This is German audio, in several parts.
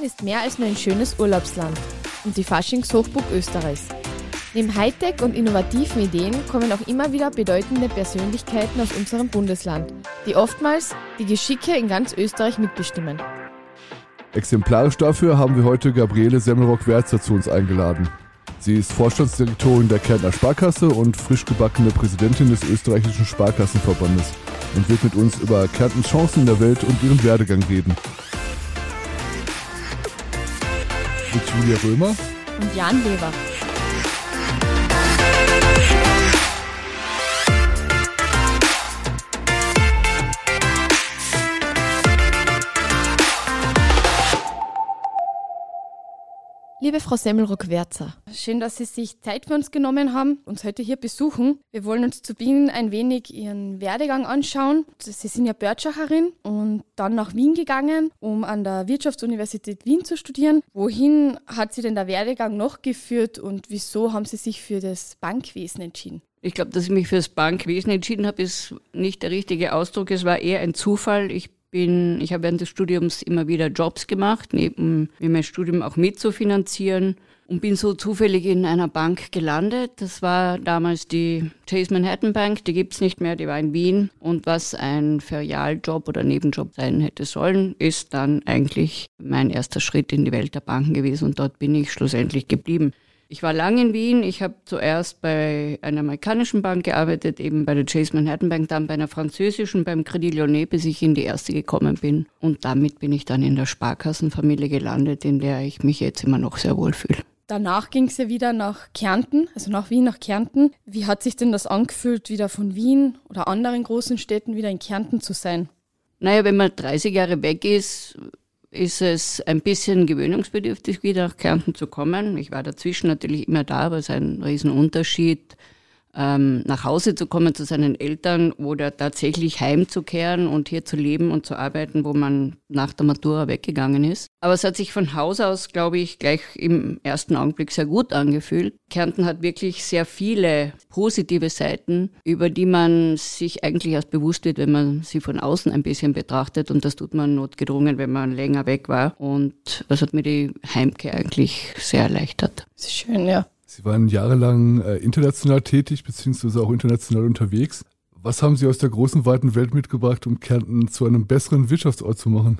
Kärnten ist mehr als nur ein schönes Urlaubsland und die Faschingshochburg Österreichs. Neben Hightech und innovativen Ideen kommen auch immer wieder bedeutende Persönlichkeiten aus unserem Bundesland, die oftmals die Geschicke in ganz Österreich mitbestimmen. Exemplarisch dafür haben wir heute Gabriele Semmelrock-Werzer zu uns eingeladen. Sie ist Vorstandsdirektorin der Kärntner Sparkasse und frisch gebackene Präsidentin des österreichischen Sparkassenverbandes und wird mit uns über Kärntens Chancen in der Welt und ihren Werdegang reden. Mit Julia Römer und Jan Lever. Liebe Frau Semmelrock-Werzer, schön, dass Sie sich Zeit für uns genommen haben, uns heute hier besuchen. Wir wollen uns zu Beginn ein wenig Ihren Werdegang anschauen. Sie sind ja Börtschacherin und dann nach Wien gegangen, um an der Wirtschaftsuniversität Wien zu studieren. Wohin hat Sie denn der Werdegang noch geführt und wieso haben Sie sich für das Bankwesen entschieden? Ich glaube, dass ich mich für das Bankwesen entschieden habe, ist nicht der richtige Ausdruck. Es war eher ein Zufall. Ich bin, ich habe während des Studiums immer wieder Jobs gemacht, neben mir mein Studium auch mitzufinanzieren und bin so zufällig in einer Bank gelandet. Das war damals die Chase Manhattan Bank, die gibt's nicht mehr, die war in Wien. Und was ein Ferialjob oder Nebenjob sein hätte sollen, ist dann eigentlich mein erster Schritt in die Welt der Banken gewesen und dort bin ich schlussendlich geblieben. Ich war lange in Wien. Ich habe zuerst bei einer amerikanischen Bank gearbeitet, eben bei der Chase Manhattan Bank, dann bei einer französischen, beim Credit Lyonnais, bis ich in die erste gekommen bin. Und damit bin ich dann in der Sparkassenfamilie gelandet, in der ich mich jetzt immer noch sehr wohl fühle. Danach ging es ja wieder nach Kärnten, also nach Wien, nach Kärnten. Wie hat sich denn das angefühlt, wieder von Wien oder anderen großen Städten wieder in Kärnten zu sein? Naja, wenn man 30 Jahre weg ist, ist es ein bisschen gewöhnungsbedürftig, wieder nach Kärnten zu kommen. Ich war dazwischen natürlich immer da, aber es ist ein Riesenunterschied ähm, nach Hause zu kommen zu seinen Eltern oder tatsächlich heimzukehren und hier zu leben und zu arbeiten, wo man nach der Matura weggegangen ist. Aber es hat sich von Haus aus, glaube ich, gleich im ersten Augenblick sehr gut angefühlt. Kärnten hat wirklich sehr viele positive Seiten, über die man sich eigentlich erst bewusst wird, wenn man sie von außen ein bisschen betrachtet. Und das tut man notgedrungen, wenn man länger weg war. Und das hat mir die Heimkehr eigentlich sehr erleichtert. Das ist schön, ja. Sie waren jahrelang äh, international tätig, beziehungsweise auch international unterwegs. Was haben Sie aus der großen, weiten Welt mitgebracht, um Kärnten zu einem besseren Wirtschaftsort zu machen?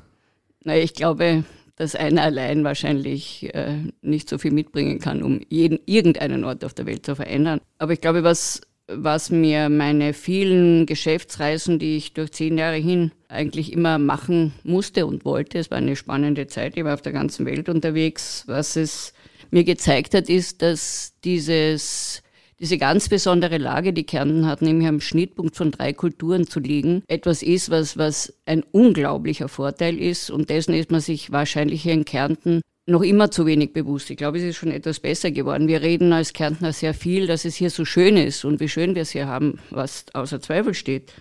Na, ich glaube, dass einer allein wahrscheinlich äh, nicht so viel mitbringen kann, um jeden, irgendeinen Ort auf der Welt zu verändern. Aber ich glaube, was, was mir meine vielen Geschäftsreisen, die ich durch zehn Jahre hin eigentlich immer machen musste und wollte, es war eine spannende Zeit, ich war auf der ganzen Welt unterwegs, was es mir gezeigt hat, ist, dass dieses diese ganz besondere Lage, die Kärnten hat, nämlich am Schnittpunkt von drei Kulturen zu liegen, etwas ist, was, was ein unglaublicher Vorteil ist und dessen ist man sich wahrscheinlich hier in Kärnten noch immer zu wenig bewusst. Ich glaube, es ist schon etwas besser geworden. Wir reden als Kärntner sehr viel, dass es hier so schön ist und wie schön wir es hier haben, was außer Zweifel steht.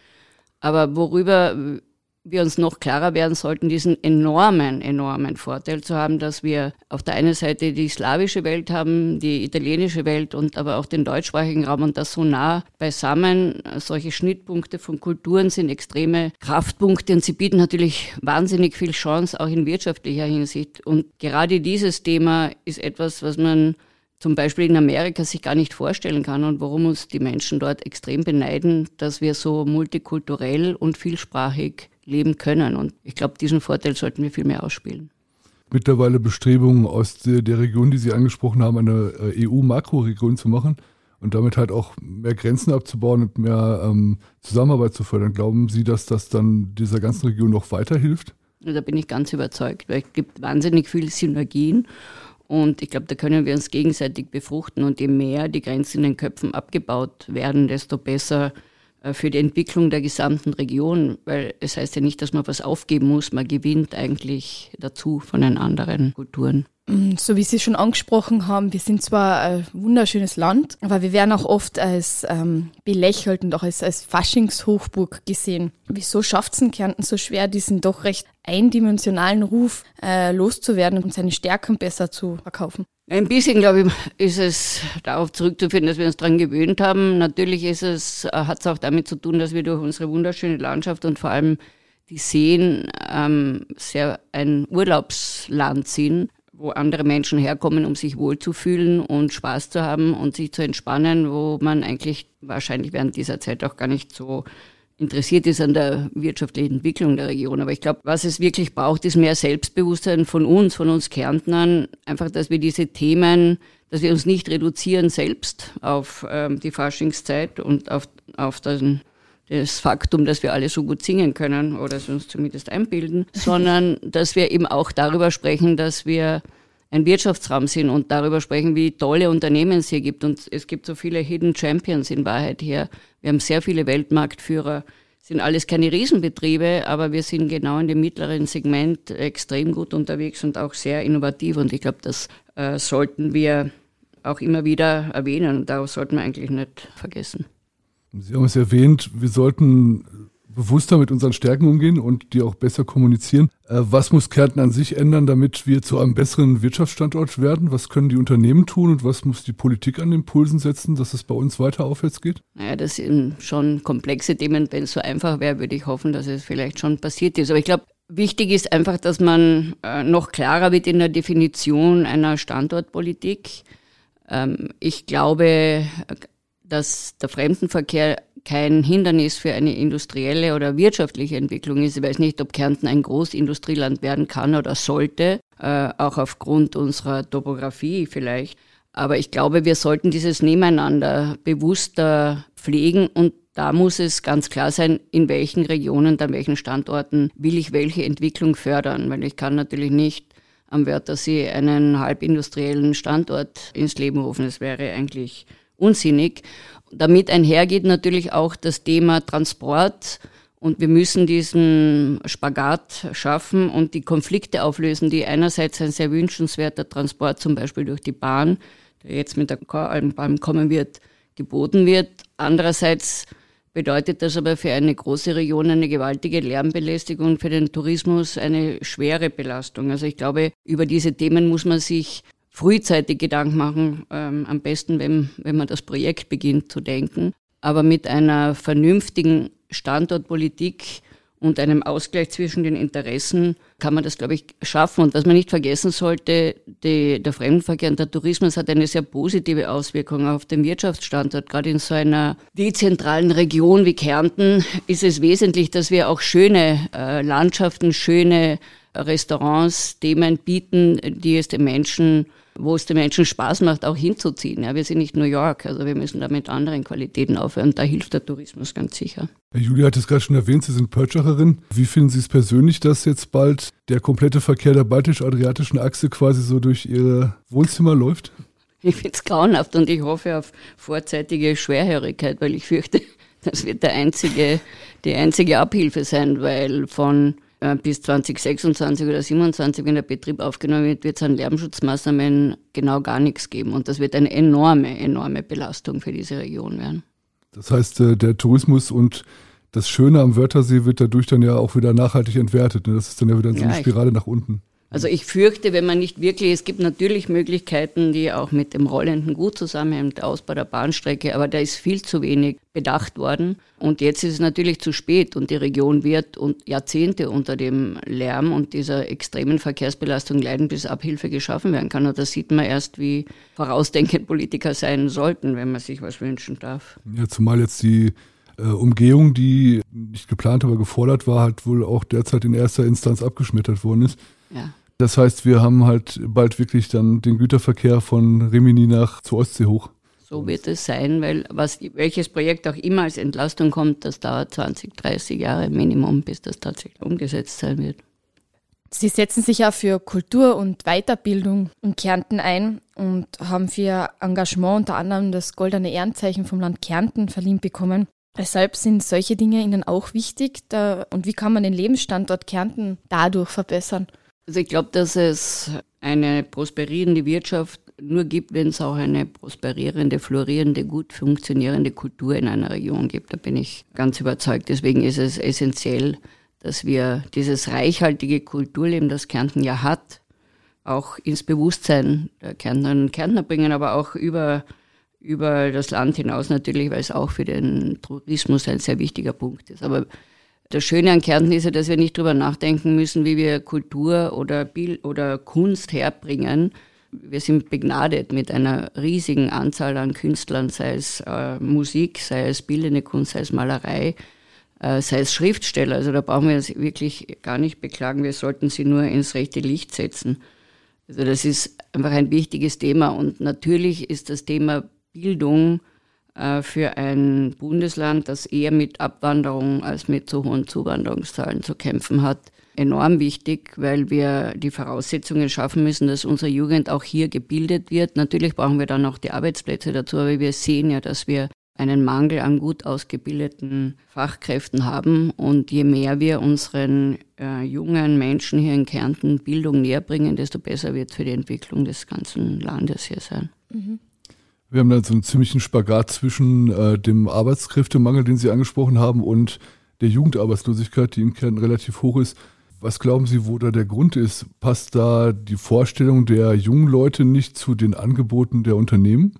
Aber worüber wir uns noch klarer werden sollten, diesen enormen, enormen Vorteil zu haben, dass wir auf der einen Seite die slawische Welt haben, die italienische Welt und aber auch den deutschsprachigen Raum und das so nah beisammen. Solche Schnittpunkte von Kulturen sind extreme Kraftpunkte und sie bieten natürlich wahnsinnig viel Chance, auch in wirtschaftlicher Hinsicht. Und gerade dieses Thema ist etwas, was man zum Beispiel in Amerika sich gar nicht vorstellen kann und warum uns die Menschen dort extrem beneiden, dass wir so multikulturell und vielsprachig leben können. Und ich glaube, diesen Vorteil sollten wir viel mehr ausspielen. Mittlerweile Bestrebungen aus der Region, die Sie angesprochen haben, eine äh, EU-Makroregion zu machen und damit halt auch mehr Grenzen abzubauen und mehr ähm, Zusammenarbeit zu fördern. Glauben Sie, dass das dann dieser ganzen Region noch weiterhilft? Da bin ich ganz überzeugt, weil es gibt wahnsinnig viele Synergien und ich glaube, da können wir uns gegenseitig befruchten und je mehr die Grenzen in den Köpfen abgebaut werden, desto besser für die Entwicklung der gesamten Region, weil es heißt ja nicht, dass man was aufgeben muss, man gewinnt eigentlich dazu von den anderen Kulturen. Mm, so wie Sie schon angesprochen haben, wir sind zwar ein wunderschönes Land, aber wir werden auch oft als ähm, belächelt und auch als, als Faschingshochburg gesehen. Wieso schafft es in Kärnten so schwer, diesen doch recht eindimensionalen Ruf äh, loszuwerden und seine Stärken besser zu verkaufen? Ein bisschen, glaube ich, ist es darauf zurückzuführen, dass wir uns daran gewöhnt haben. Natürlich ist es, äh, hat es auch damit zu tun, dass wir durch unsere wunderschöne Landschaft und vor allem die Seen ähm, sehr ein Urlaubsland sind, wo andere Menschen herkommen, um sich wohlzufühlen und Spaß zu haben und sich zu entspannen, wo man eigentlich wahrscheinlich während dieser Zeit auch gar nicht so interessiert ist an der wirtschaftlichen Entwicklung der Region. Aber ich glaube, was es wirklich braucht, ist mehr Selbstbewusstsein von uns, von uns Kärntnern. Einfach, dass wir diese Themen, dass wir uns nicht reduzieren selbst auf ähm, die Faschingszeit und auf, auf den, das Faktum, dass wir alle so gut singen können oder es uns zumindest einbilden, sondern dass wir eben auch darüber sprechen, dass wir ein Wirtschaftsraum sind und darüber sprechen, wie tolle Unternehmen es hier gibt. Und es gibt so viele Hidden Champions in Wahrheit hier. Wir haben sehr viele Weltmarktführer. Sind alles keine Riesenbetriebe, aber wir sind genau in dem mittleren Segment extrem gut unterwegs und auch sehr innovativ. Und ich glaube, das äh, sollten wir auch immer wieder erwähnen und darauf sollten wir eigentlich nicht vergessen. Sie haben es erwähnt, wir sollten bewusster mit unseren Stärken umgehen und die auch besser kommunizieren. Äh, was muss Kärnten an sich ändern, damit wir zu einem besseren Wirtschaftsstandort werden? Was können die Unternehmen tun und was muss die Politik an den Pulsen setzen, dass es bei uns weiter aufwärts geht? Naja, das sind schon komplexe Themen. Wenn es so einfach wäre, würde ich hoffen, dass es vielleicht schon passiert ist. Aber ich glaube, wichtig ist einfach, dass man äh, noch klarer wird in der Definition einer Standortpolitik. Ähm, ich glaube, dass der Fremdenverkehr kein Hindernis für eine industrielle oder wirtschaftliche Entwicklung ist. Ich weiß nicht, ob Kärnten ein Großindustrieland werden kann oder sollte, äh, auch aufgrund unserer Topografie vielleicht. Aber ich glaube, wir sollten dieses Nebeneinander bewusster pflegen und da muss es ganz klar sein, in welchen Regionen, an welchen Standorten will ich welche Entwicklung fördern, weil ich kann natürlich nicht am Wörthersee einen halbindustriellen Standort ins Leben rufen. Das wäre eigentlich unsinnig. Damit einhergeht natürlich auch das Thema Transport. Und wir müssen diesen Spagat schaffen und die Konflikte auflösen, die einerseits ein sehr wünschenswerter Transport, zum Beispiel durch die Bahn, der jetzt mit der Koralmbahn kommen wird, geboten wird. Andererseits bedeutet das aber für eine große Region eine gewaltige Lärmbelästigung, für den Tourismus eine schwere Belastung. Also ich glaube, über diese Themen muss man sich frühzeitig Gedanken machen, ähm, am besten, wenn, wenn man das Projekt beginnt zu denken. Aber mit einer vernünftigen Standortpolitik und einem Ausgleich zwischen den Interessen kann man das, glaube ich, schaffen. Und was man nicht vergessen sollte, die, der Fremdenverkehr und der Tourismus hat eine sehr positive Auswirkung auf den Wirtschaftsstandort. Gerade in so einer dezentralen Region wie Kärnten ist es wesentlich, dass wir auch schöne äh, Landschaften, schöne Restaurants, Themen bieten, die es den Menschen wo es den Menschen Spaß macht, auch hinzuziehen. Ja, wir sind nicht New York, also wir müssen da mit anderen Qualitäten aufhören. Da hilft der Tourismus ganz sicher. Herr Julia hat es gerade schon erwähnt, Sie sind Pörtschacherin. Wie finden Sie es persönlich, dass jetzt bald der komplette Verkehr der baltisch-adriatischen Achse quasi so durch Ihr Wohnzimmer läuft? Ich finde es grauenhaft und ich hoffe auf vorzeitige Schwerhörigkeit, weil ich fürchte, das wird der einzige, die einzige Abhilfe sein, weil von bis 2026 oder 2027, wenn der Betrieb aufgenommen wird, wird es an Lärmschutzmaßnahmen genau gar nichts geben. Und das wird eine enorme, enorme Belastung für diese Region werden. Das heißt, äh, der Tourismus und das Schöne am Wörthersee wird dadurch dann ja auch wieder nachhaltig entwertet. Ne? Das ist dann ja wieder so eine Spirale nach unten. Also ich fürchte, wenn man nicht wirklich, es gibt natürlich Möglichkeiten, die auch mit dem rollenden Gut zusammenhängen, der Ausbau der Bahnstrecke, aber da ist viel zu wenig bedacht worden. Und jetzt ist es natürlich zu spät und die Region wird und Jahrzehnte unter dem Lärm und dieser extremen Verkehrsbelastung leiden, bis Abhilfe geschaffen werden kann. Und da sieht man erst, wie vorausdenkend Politiker sein sollten, wenn man sich was wünschen darf. Ja, zumal jetzt die äh, Umgehung, die nicht geplant, aber gefordert war, halt wohl auch derzeit in erster Instanz abgeschmettert worden ist. Ja. Das heißt, wir haben halt bald wirklich dann den Güterverkehr von Rimini nach zur Ostsee hoch. So wird es sein, weil was, welches Projekt auch immer als Entlastung kommt, das dauert 20, 30 Jahre Minimum, bis das tatsächlich umgesetzt sein wird. Sie setzen sich ja für Kultur und Weiterbildung in Kärnten ein und haben für Ihr Engagement unter anderem das Goldene Ehrenzeichen vom Land Kärnten verliehen bekommen. Weshalb sind solche Dinge Ihnen auch wichtig? Da, und wie kann man den Lebensstandort Kärnten dadurch verbessern? Also ich glaube, dass es eine prosperierende Wirtschaft nur gibt, wenn es auch eine prosperierende, florierende, gut funktionierende Kultur in einer Region gibt. Da bin ich ganz überzeugt. Deswegen ist es essentiell, dass wir dieses reichhaltige Kulturleben, das Kärnten ja hat, auch ins Bewusstsein der Kärntnerinnen und Kärntner bringen, aber auch über, über das Land hinaus natürlich, weil es auch für den Tourismus ein sehr wichtiger Punkt ist. Aber Das Schöne an Kärnten ist ja, dass wir nicht darüber nachdenken müssen, wie wir Kultur oder Bild oder Kunst herbringen. Wir sind begnadet mit einer riesigen Anzahl an Künstlern, sei es äh, Musik, sei es bildende Kunst, sei es Malerei, äh, sei es Schriftsteller. Also da brauchen wir uns wirklich gar nicht beklagen. Wir sollten sie nur ins rechte Licht setzen. Also das ist einfach ein wichtiges Thema. Und natürlich ist das Thema Bildung für ein Bundesland, das eher mit Abwanderung als mit so hohen Zuwanderungszahlen zu kämpfen hat, enorm wichtig, weil wir die Voraussetzungen schaffen müssen, dass unsere Jugend auch hier gebildet wird. Natürlich brauchen wir dann auch die Arbeitsplätze dazu, aber wir sehen ja, dass wir einen Mangel an gut ausgebildeten Fachkräften haben. Und je mehr wir unseren äh, jungen Menschen hier in Kärnten Bildung näher bringen, desto besser wird für die Entwicklung des ganzen Landes hier sein. Mhm. Wir haben da so einen ziemlichen Spagat zwischen äh, dem Arbeitskräftemangel, den Sie angesprochen haben, und der Jugendarbeitslosigkeit, die in Kärnten relativ hoch ist. Was glauben Sie, wo da der Grund ist? Passt da die Vorstellung der jungen Leute nicht zu den Angeboten der Unternehmen?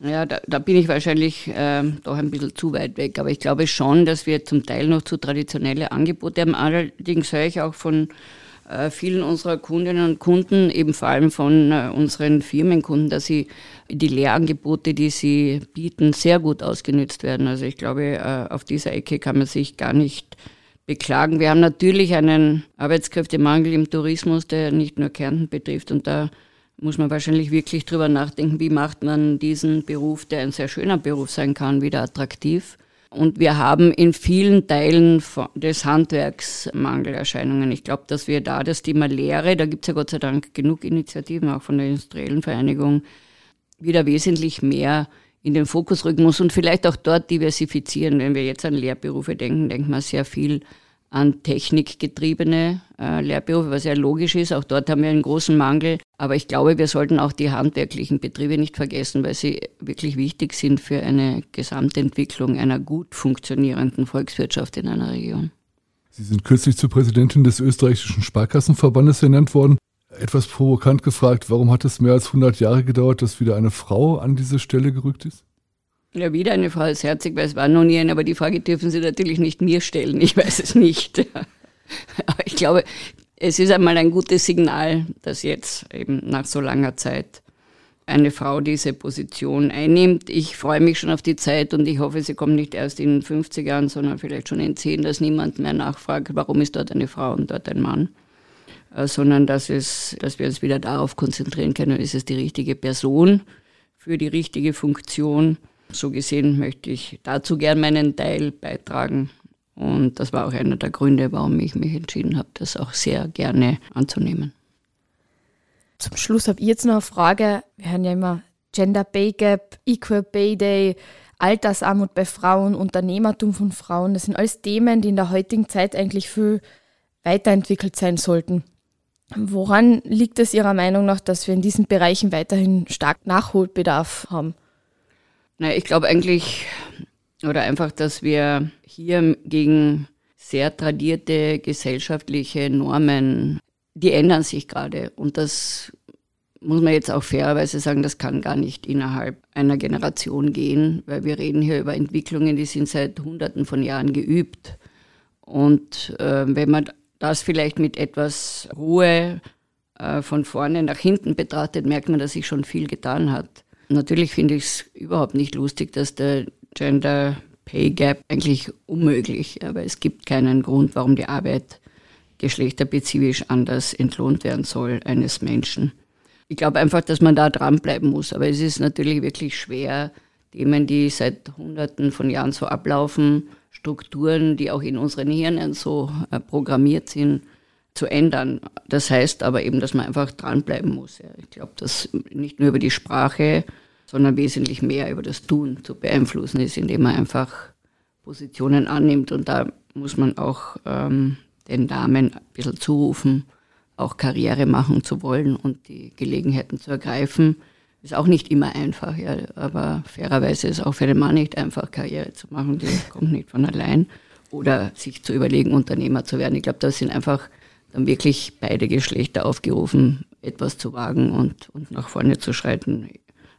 Ja, da, da bin ich wahrscheinlich äh, doch ein bisschen zu weit weg. Aber ich glaube schon, dass wir zum Teil noch zu traditionelle Angebote haben. Allerdings höre ich auch von vielen unserer Kundinnen und Kunden, eben vor allem von äh, unseren Firmenkunden, dass sie die Lehrangebote, die sie bieten, sehr gut ausgenützt werden. Also ich glaube, äh, auf dieser Ecke kann man sich gar nicht beklagen. Wir haben natürlich einen Arbeitskräftemangel im Tourismus, der nicht nur Kärnten betrifft und da muss man wahrscheinlich wirklich drüber nachdenken, wie macht man diesen Beruf, der ein sehr schöner Beruf sein kann, wieder attraktiv. Und wir haben in vielen Teilen des Handwerks Mangelerscheinungen. Ich glaube, dass wir da das Thema Lehre, da gibt es ja Gott sei Dank genug Initiativen, auch von der Industriellen Vereinigung, wieder wesentlich mehr in den Fokus rücken muss und vielleicht auch dort diversifizieren. Wenn wir jetzt an Lehrberufe denken, denkt man sehr viel an technikgetriebene äh, Lehrberufe, was ja logisch ist. Auch dort haben wir einen großen Mangel. Aber ich glaube, wir sollten auch die handwerklichen Betriebe nicht vergessen, weil sie wirklich wichtig sind für eine Gesamtentwicklung einer gut funktionierenden Volkswirtschaft in einer Region. Sie sind kürzlich zur Präsidentin des österreichischen Sparkassenverbandes ernannt worden. Etwas provokant gefragt, warum hat es mehr als 100 Jahre gedauert, dass wieder eine Frau an diese Stelle gerückt ist? Ja, wieder eine Frau ist herzig, weil es war noch nie eine, aber die Frage dürfen Sie natürlich nicht mir stellen. Ich weiß es nicht. Aber ich glaube, es ist einmal ein gutes Signal, dass jetzt eben nach so langer Zeit eine Frau diese Position einnimmt. Ich freue mich schon auf die Zeit und ich hoffe, sie kommt nicht erst in 50 Jahren, sondern vielleicht schon in 10, dass niemand mehr nachfragt, warum ist dort eine Frau und dort ein Mann, äh, sondern dass, es, dass wir uns wieder darauf konzentrieren können, ist es die richtige Person für die richtige Funktion. So gesehen möchte ich dazu gern meinen Teil beitragen. Und das war auch einer der Gründe, warum ich mich entschieden habe, das auch sehr gerne anzunehmen. Zum Schluss habe ich jetzt noch eine Frage. Wir hören ja immer Gender Pay Gap, Equal Pay Day, Altersarmut bei Frauen, Unternehmertum von Frauen. Das sind alles Themen, die in der heutigen Zeit eigentlich viel weiterentwickelt sein sollten. Woran liegt es Ihrer Meinung nach, dass wir in diesen Bereichen weiterhin stark Nachholbedarf haben? Na, ich glaube eigentlich, oder einfach, dass wir hier gegen sehr tradierte gesellschaftliche Normen, die ändern sich gerade. Und das muss man jetzt auch fairerweise sagen, das kann gar nicht innerhalb einer Generation gehen, weil wir reden hier über Entwicklungen, die sind seit Hunderten von Jahren geübt. Und äh, wenn man das vielleicht mit etwas Ruhe äh, von vorne nach hinten betrachtet, merkt man, dass sich schon viel getan hat. Natürlich finde ich es überhaupt nicht lustig, dass der Gender Pay Gap eigentlich unmöglich, aber es gibt keinen Grund, warum die Arbeit geschlechterspezifisch anders entlohnt werden soll eines Menschen. Ich glaube einfach, dass man da dranbleiben muss, aber es ist natürlich wirklich schwer, Themen, die seit Hunderten von Jahren so ablaufen, Strukturen, die auch in unseren Hirnen so äh, programmiert sind, zu ändern. Das heißt aber eben, dass man einfach dranbleiben muss. Ich glaube, dass nicht nur über die Sprache, sondern wesentlich mehr über das Tun zu beeinflussen ist, indem man einfach Positionen annimmt. Und da muss man auch ähm, den Damen ein bisschen zurufen, auch Karriere machen zu wollen und die Gelegenheiten zu ergreifen. Ist auch nicht immer einfach, ja, aber fairerweise ist auch für den Mann nicht einfach, Karriere zu machen. Die kommt nicht von allein. Oder sich zu überlegen, Unternehmer zu werden. Ich glaube, das sind einfach dann wirklich beide Geschlechter aufgerufen, etwas zu wagen und, und nach vorne zu schreiten.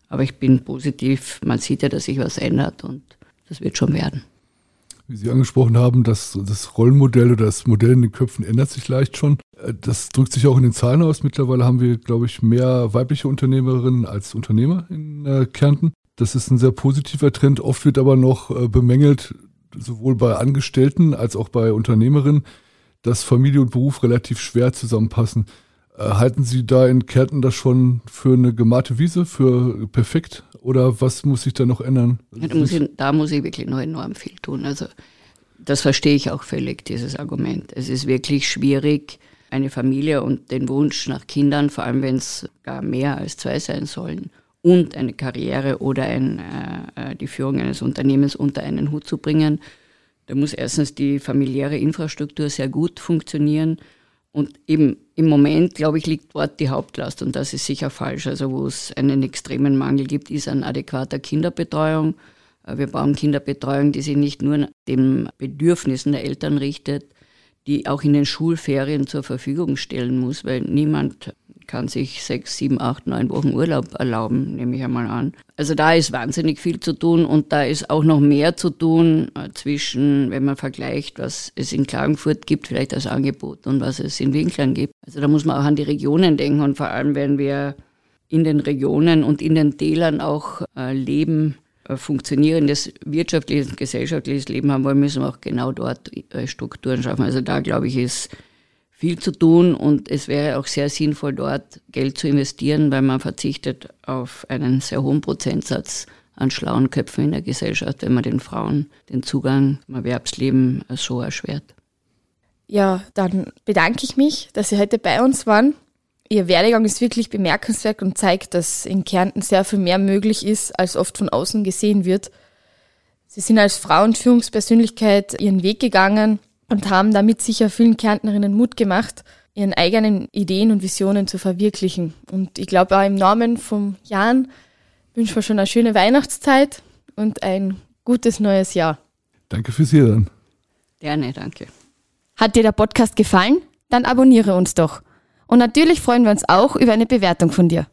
Aber ich bin positiv, man sieht ja, dass sich was ändert und das wird schon werden. wie Sie angesprochen haben, dass das Rollenmodell oder das Modell in den Köpfen ändert sich leicht schon. Äh, das drückt sich auch in den Zahlen aus. Mittlerweile haben wir, glaube ich, mehr weibliche Unternehmerinnen als Unternehmer in äh, Kärnten. Das ist ein sehr positiver Trend. Oft wird aber noch äh, bemängelt, sowohl bei Angestellten als auch bei Unternehmerinnen, dass Familie und Beruf relativ schwer zusammenpassen. Äh, halten Sie da in Kärnten das schon für eine gemachte Wiese, für perfekt? Oder was muss sich da noch ändern? Ja, da, muss ich, da muss ich wirklich noch enorm viel tun. Also das verstehe ich auch völlig, dieses Argument. Es ist wirklich schwierig, eine Familie und den Wunsch nach Kindern, vor allem wenn es gar mehr als zwei sein sollen, und eine Karriere oder ein, äh, äh die Führung eines Unternehmens unter einen Hut zu bringen. Da muss erstens die familiäre Infrastruktur sehr gut funktionieren und eben im Moment, glaube ich, liegt dort die Hauptlast und das ist sicher falsch. Also wo es einen extremen Mangel gibt, ist an adäquater Kinderbetreuung. Äh, wir brauchen Kinderbetreuung, die sich nicht nur den Bedürfnissen der Eltern richtet, die auch in den Schulferien zur Verfügung stellen muss, weil niemand kann sich sechs, sieben, acht, neun Wochen Urlaub erlauben, nehme ich einmal an. Also da ist wahnsinnig viel zu tun und da ist auch noch mehr zu tun äh, zwischen, wenn man vergleicht, was es in Klagenfurt gibt, vielleicht als Angebot und was es in Winklern gibt. Also da muss man auch an die Regionen denken und vor allem, wenn wir in den Regionen und in den Tälern auch äh, leben, äh, funktionierendes wirtschaftliches gesellschaftliches Leben haben wollen, müssen wir auch genau dort Strukturen schaffen. Also da, glaube ich, ist viel zu tun und es wäre auch sehr sinnvoll, dort Geld zu investieren, weil man verzichtet auf einen sehr hohen Prozentsatz an schlauen Köpfen in der Gesellschaft, wenn man den Frauen den Zugang zum Erwerbsleben so erschwert. Ja, dann bedanke ich mich, dass Sie heute bei uns waren. Ihr Werdegang ist wirklich bemerkenswert und zeigt, dass in Kärnten sehr viel mehr möglich ist, als oft von außen gesehen wird. Sie sind als Frau und Führungspersönlichkeit Ihren Weg gegangen, und haben damit sicher vielen Kärntnerinnen Mut gemacht, ihren eigenen Ideen und Visionen zu verwirklichen. Und ich glaube auch im Namen vom Jan wünschen wir schon eine schöne Weihnachtszeit und ein gutes neues Jahr. Danke fürs Hier dann. Gerne, danke. Hat dir der Podcast gefallen? Dann abonniere uns doch. Und natürlich freuen wir uns auch über eine Bewertung von dir.